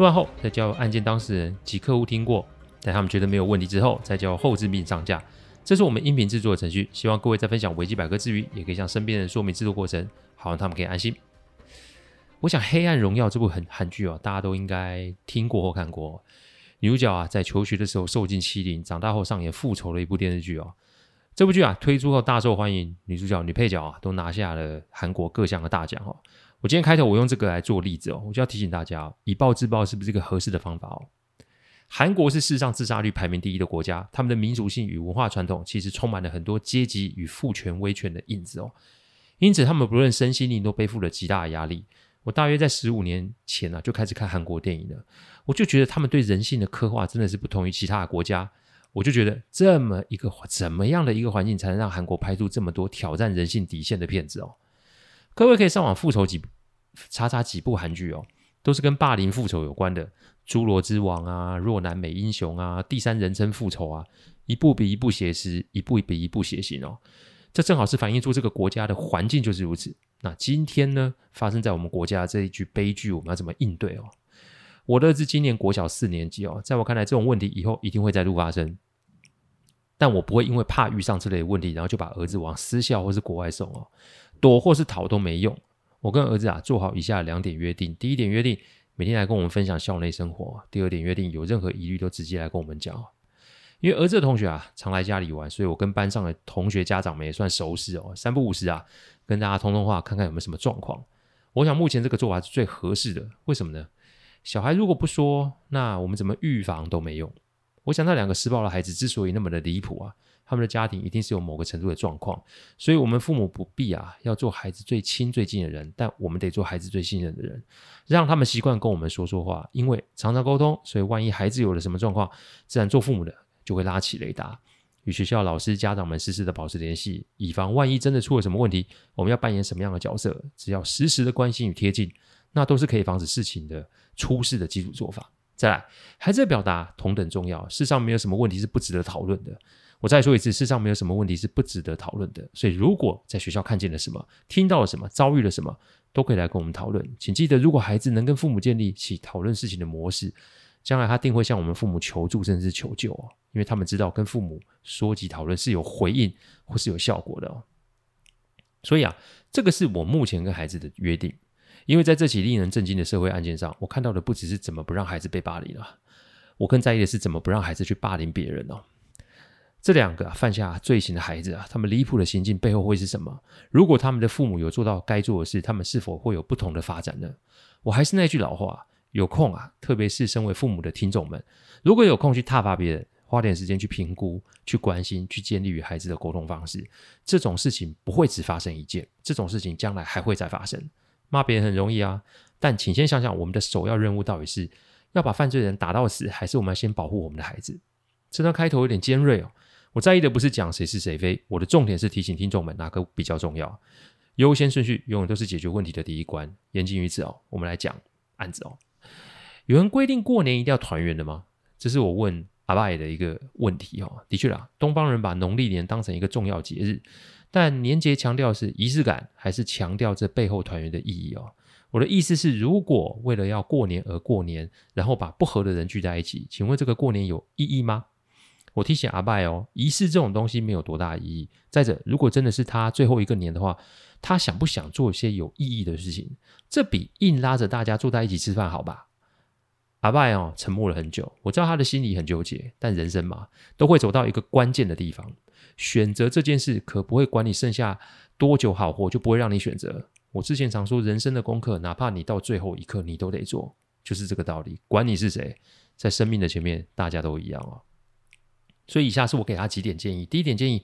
录完后再交由案件当事人及客户听过，待他们觉得没有问题之后，再交后置并上架。这是我们音频制作的程序。希望各位在分享维基百科之余，也可以向身边人说明制作过程，好让他们可以安心。我想《黑暗荣耀》这部很韩剧哦，大家都应该听过或看过。女主角啊，在求学的时候受尽欺凌，长大后上演复仇的一部电视剧哦。这部剧啊推出后大受欢迎，女主角、女配角啊都拿下了韩国各项的大奖哦。我今天开头我用这个来做例子哦，我就要提醒大家，以暴制暴是不是一个合适的方法哦？韩国是世上自杀率排名第一的国家，他们的民族性与文化传统其实充满了很多阶级与父权威权的印子哦，因此他们不论身心灵都背负了极大的压力。我大约在十五年前呢、啊、就开始看韩国电影了，我就觉得他们对人性的刻画真的是不同于其他的国家。我就觉得这么一个怎么样的一个环境才能让韩国拍出这么多挑战人性底线的片子哦？各位可以上网复仇几查查几部韩剧哦，都是跟霸凌复仇有关的，《侏罗之王》啊，《弱男美英雄》啊，《第三人称复仇》啊，一部比一部写实，一部比一部血腥哦。这正好是反映出这个国家的环境就是如此。那今天呢，发生在我们国家这一句悲剧，我们要怎么应对哦？我的儿子今年国小四年级哦，在我看来，这种问题以后一定会再度发生。但我不会因为怕遇上这类问题，然后就把儿子往私校或是国外送哦。躲或是逃都没用。我跟儿子啊做好以下两点约定：第一点约定，每天来跟我们分享校内生活；第二点约定，有任何疑虑都直接来跟我们讲。因为儿子的同学啊常来家里玩，所以我跟班上的同学家长们也算熟识哦。三不五时啊跟大家通通话，看看有没有什么状况。我想目前这个做法是最合适的。为什么呢？小孩如果不说，那我们怎么预防都没用。我想那两个施暴的孩子之所以那么的离谱啊。他们的家庭一定是有某个程度的状况，所以我们父母不必啊，要做孩子最亲最近的人，但我们得做孩子最信任的人，让他们习惯跟我们说说话，因为常常沟通，所以万一孩子有了什么状况，自然做父母的就会拉起雷达，与学校老师、家长们时时的保持联系，以防万一真的出了什么问题，我们要扮演什么样的角色？只要时时的关心与贴近，那都是可以防止事情的出事的基础做法。再来，孩子的表达同等重要，世上没有什么问题是不值得讨论的。我再说一次，世上没有什么问题是不值得讨论的。所以，如果在学校看见了什么，听到了什么，遭遇了什么，都可以来跟我们讨论。请记得，如果孩子能跟父母建立起讨论事情的模式，将来他定会向我们父母求助，甚至是求救哦，因为他们知道跟父母说及讨论是有回应或是有效果的哦。所以啊，这个是我目前跟孩子的约定。因为在这起令人震惊的社会案件上，我看到的不只是怎么不让孩子被霸凌了，我更在意的是怎么不让孩子去霸凌别人哦。这两个犯下罪行的孩子啊，他们离谱的行径背后会是什么？如果他们的父母有做到该做的事，他们是否会有不同的发展呢？我还是那句老话，有空啊，特别是身为父母的听众们，如果有空去挞伐别人，花点时间去评估、去关心、去建立与孩子的沟通方式，这种事情不会只发生一件，这种事情将来还会再发生。骂别人很容易啊，但请先想想，我们的首要任务到底是要把犯罪人打到死，还是我们要先保护我们的孩子？这段开头有点尖锐哦。我在意的不是讲谁是谁非，我的重点是提醒听众们哪个比较重要。优先顺序永远都是解决问题的第一关。言尽于此哦，我们来讲案子哦。有人规定过年一定要团圆的吗？这是我问阿拜的一个问题哦。的确啦，东方人把农历年当成一个重要节日，但年节强调是仪式感，还是强调这背后团圆的意义哦？我的意思是，如果为了要过年而过年，然后把不合的人聚在一起，请问这个过年有意义吗？我提醒阿拜哦，仪式这种东西没有多大意义。再者，如果真的是他最后一个年的话，他想不想做一些有意义的事情？这比硬拉着大家坐在一起吃饭好吧？阿拜哦，沉默了很久。我知道他的心里很纠结，但人生嘛，都会走到一个关键的地方，选择这件事可不会管你剩下多久好活，就不会让你选择。我之前常说，人生的功课，哪怕你到最后一刻你都得做，就是这个道理。管你是谁，在生命的前面，大家都一样哦。所以以下是我给他几点建议。第一点建议，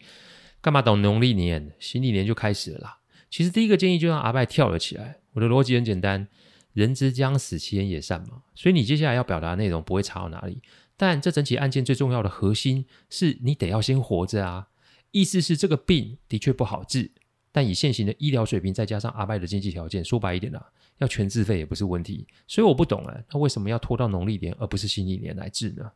干嘛等农历年？新历年就开始了啦。其实第一个建议就让阿拜跳了起来。我的逻辑很简单：人之将死，其言也善嘛。所以你接下来要表达的内容不会差到哪里。但这整起案件最重要的核心是你得要先活着啊！意思是这个病的确不好治，但以现行的医疗水平，再加上阿拜的经济条件，说白一点啦、啊，要全自费也不是问题。所以我不懂啊，他为什么要拖到农历年而不是新历年来治呢？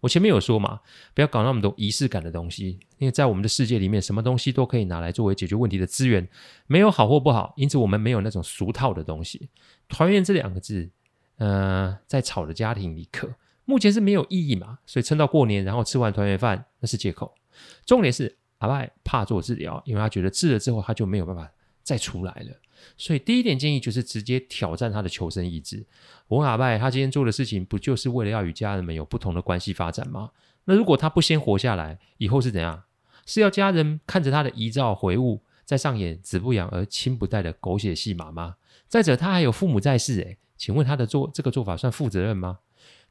我前面有说嘛，不要搞那么多仪式感的东西，因为在我们的世界里面，什么东西都可以拿来作为解决问题的资源，没有好或不好。因此，我们没有那种俗套的东西。团圆这两个字，呃，在吵的家庭里可。目前是没有意义嘛，所以撑到过年，然后吃完团圆饭那是借口。重点是阿拜怕做治疗，因为他觉得治了之后他就没有办法再出来了。所以第一点建议就是直接挑战他的求生意志。我问阿拜，他今天做的事情不就是为了要与家人们有不同的关系发展吗？那如果他不先活下来，以后是怎样？是要家人看着他的遗照回忆，在上演子不养而亲不待的狗血戏码吗？再者，他还有父母在世，诶，请问他的做这个做法算负责任吗？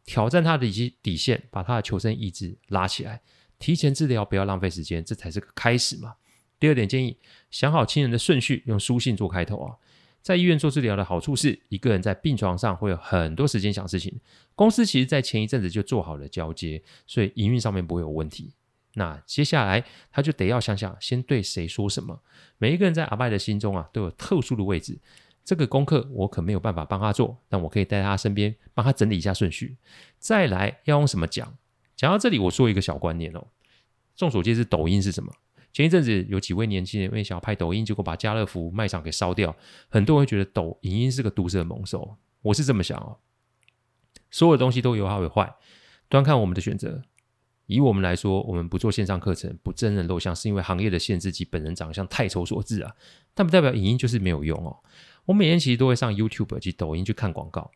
挑战他的底底线，把他的求生意志拉起来，提前治疗，不要浪费时间，这才是个开始嘛。第二点建议，想好亲人的顺序，用书信做开头啊。在医院做治疗的好处是，一个人在病床上会有很多时间想事情。公司其实在前一阵子就做好了交接，所以营运上面不会有问题。那接下来他就得要想想，先对谁说什么。每一个人在阿拜的心中啊，都有特殊的位置。这个功课我可没有办法帮他做，但我可以待在他身边，帮他整理一下顺序。再来要用什么讲？讲到这里，我说一个小观念哦。众所皆知，抖音是什么？前一阵子有几位年轻人因为想要拍抖音，结果把家乐福卖场给烧掉。很多人会觉得抖影音是个毒蛇猛兽，我是这么想哦。所有的东西都有好有坏，端看我们的选择。以我们来说，我们不做线上课程，不真人露相，是因为行业的限制及本人长相太丑所致啊。但不代表影音就是没有用哦。我每天其实都会上 YouTube 及抖音去看广告，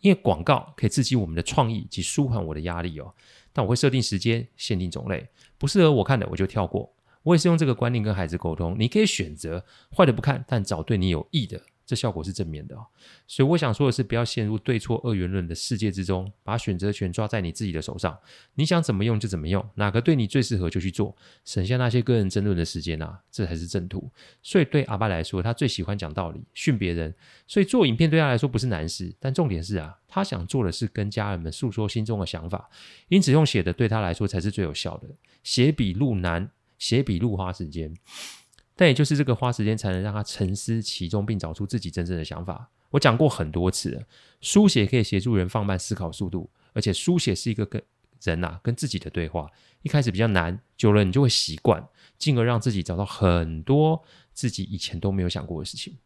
因为广告可以刺激我们的创意及舒缓我的压力哦。但我会设定时间，限定种类，不适合我看的我就跳过。我也是用这个观念跟孩子沟通，你可以选择坏的不看，但找对你有益的。这效果是正面的哦，所以我想说的是，不要陷入对错二元论的世界之中，把选择权抓在你自己的手上。你想怎么用就怎么用，哪个对你最适合就去做，省下那些个人争论的时间啊，这才是正途。所以对阿拜来说，他最喜欢讲道理，训别人，所以做影片对他来说不是难事。但重点是啊，他想做的是跟家人们诉说心中的想法，因此用写的对他来说才是最有效的。写笔录难，写笔录花时间。但也就是这个花时间，才能让他沉思其中，并找出自己真正的想法。我讲过很多次，书写可以协助人放慢思考速度，而且书写是一个跟人呐、啊、跟自己的对话。一开始比较难，久了你就会习惯，进而让自己找到很多自己以前都没有想过的事情。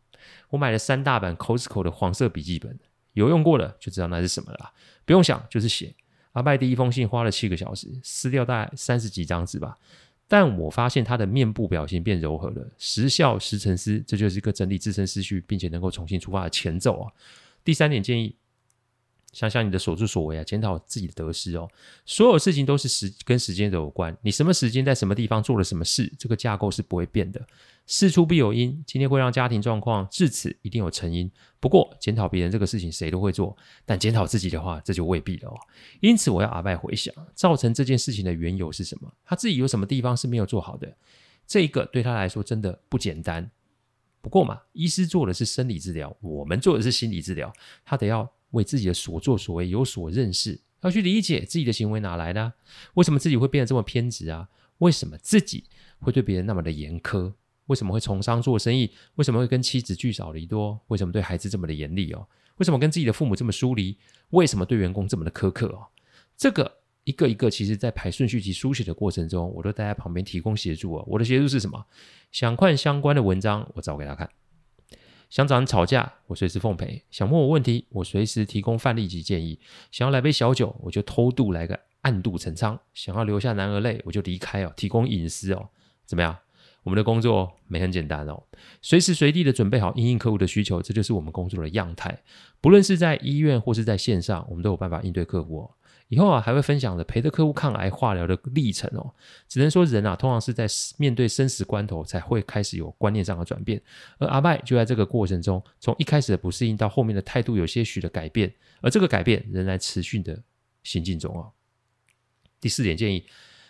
我买了三大本 Costco 的黄色笔记本，有用过了就知道那是什么了。不用想，就是写。阿拜第一封信花了七个小时，撕掉大概三十几张纸吧。但我发现他的面部表情变柔和了，时笑时沉思，这就是一个整理自身思绪，并且能够重新出发的前奏啊。第三点建议。想想你的所作所为啊，检讨自己的得失哦。所有事情都是时跟时间有关，你什么时间在什么地方做了什么事，这个架构是不会变的。事出必有因，今天会让家庭状况至此，一定有成因。不过检讨别人这个事情谁都会做，但检讨自己的话，这就未必了哦。因此，我要阿拜回想，造成这件事情的缘由是什么？他自己有什么地方是没有做好的？这一个对他来说真的不简单。不过嘛，医师做的是生理治疗，我们做的是心理治疗，他得要。为自己的所作所为有所认识，要去理解自己的行为哪来的？为什么自己会变得这么偏执啊？为什么自己会对别人那么的严苛？为什么会从商做生意？为什么会跟妻子聚少离多？为什么对孩子这么的严厉哦？为什么跟自己的父母这么疏离？为什么对员工这么的苛刻哦？这个一个一个，其实在排顺序及书写的过程中，我都待在旁边提供协助哦。我的协助是什么？想看相关的文章，我找给他看。想找人吵架，我随时奉陪；想问我问题，我随时提供范例及建议；想要来杯小酒，我就偷渡来个暗度陈仓；想要留下男儿泪，我就离开哦，提供隐私哦。怎么样？我们的工作没很简单哦，随时随地的准备好应应客户的需求，这就是我们工作的样态。不论是在医院或是在线上，我们都有办法应对客户哦。以后啊，还会分享的陪着客户抗癌化疗的历程哦。只能说人啊，通常是在面对生死关头才会开始有观念上的转变。而阿拜就在这个过程中，从一开始的不适应到后面的态度有些许的改变，而这个改变仍然持续的行进中哦。第四点建议，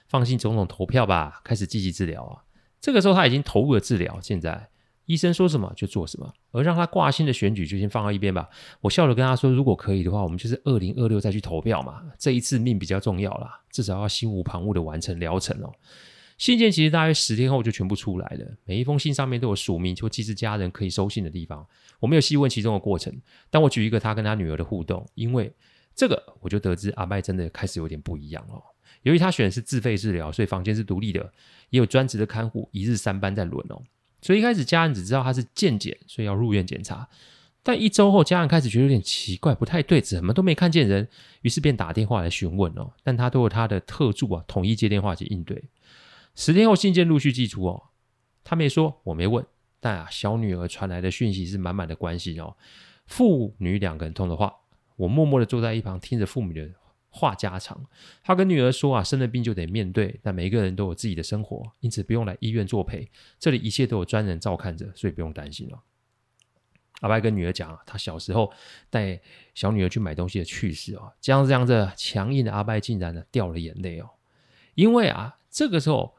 放心总统投票吧，开始积极治疗啊。这个时候他已经投入了治疗，现在。医生说什么就做什么，而让他挂心的选举就先放到一边吧。我笑着跟他说：“如果可以的话，我们就是二零二六再去投票嘛。这一次命比较重要啦，至少要心无旁骛的完成疗程哦。”信件其实大约十天后就全部出来了，每一封信上面都有署名，就寄至家人可以收信的地方。我没有细问其中的过程，但我举一个他跟他女儿的互动，因为这个我就得知阿麦真的开始有点不一样了。由于他选的是自费治疗，所以房间是独立的，也有专职的看护，一日三班在轮哦。所以一开始家人只知道他是健检，所以要入院检查。但一周后，家人开始觉得有点奇怪，不太对，怎么都没看见人，于是便打电话来询问哦。但他都有他的特助啊，统一接电话及应对。十天后，信件陆续寄出哦。他没说，我没问，但啊，小女儿传来的讯息是满满的关心哦。父女两个人通的话，我默默的坐在一旁听着父母的话家常。他跟女儿说啊，生了病就得面对，但每一个人都有自己的生活，因此不用来医院作陪，这里一切都有专人照看着，所以不用担心了。阿白跟女儿讲啊，他小时候带小女儿去买东西的趣事哦。这样这样子，强硬的阿白竟然呢掉了眼泪哦，因为啊，这个时候。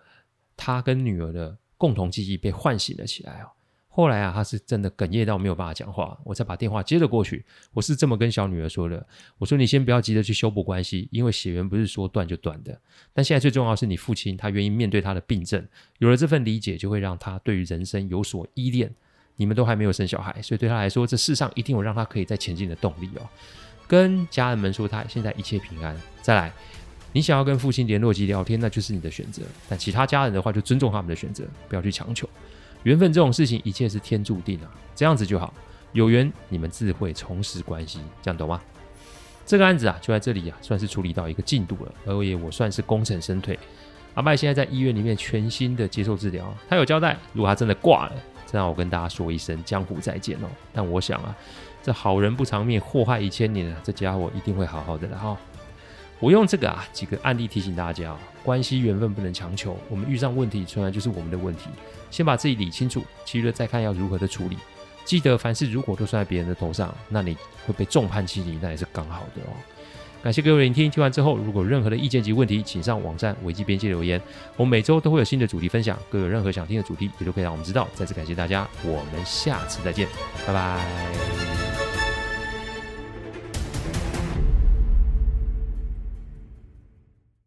他跟女儿的共同记忆被唤醒了起来哦。后来啊，他是真的哽咽到没有办法讲话，我才把电话接了过去。我是这么跟小女儿说的：“我说你先不要急着去修补关系，因为血缘不是说断就断的。但现在最重要是你父亲，他愿意面对他的病症，有了这份理解，就会让他对于人生有所依恋。你们都还没有生小孩，所以对他来说，这世上一定有让他可以再前进的动力哦。跟家人们说，他现在一切平安。再来。”你想要跟父亲联络及聊天，那就是你的选择。但其他家人的话，就尊重他们的选择，不要去强求。缘分这种事情，一切是天注定啊，这样子就好。有缘，你们自会重拾关系，这样懂吗？这个案子啊，就在这里啊，算是处理到一个进度了，而也我算是功成身退。阿麦现在在医院里面全心的接受治疗，他有交代，如果他真的挂了，再让我跟大家说一声江湖再见哦。但我想啊，这好人不长命，祸害一千年啊，这家伙一定会好好的了哈。我用这个啊几个案例提醒大家，关系缘分不能强求。我们遇上问题，从来就是我们的问题。先把自己理清楚，其余的再看要如何的处理。记得凡事如果都算在别人的头上，那你会被众叛亲离，那也是刚好的哦。感谢各位聆听，听完之后如果有任何的意见及问题，请上网站维基边界留言。我们每周都会有新的主题分享，各位有任何想听的主题，也都可以让我们知道。再次感谢大家，我们下次再见，拜拜。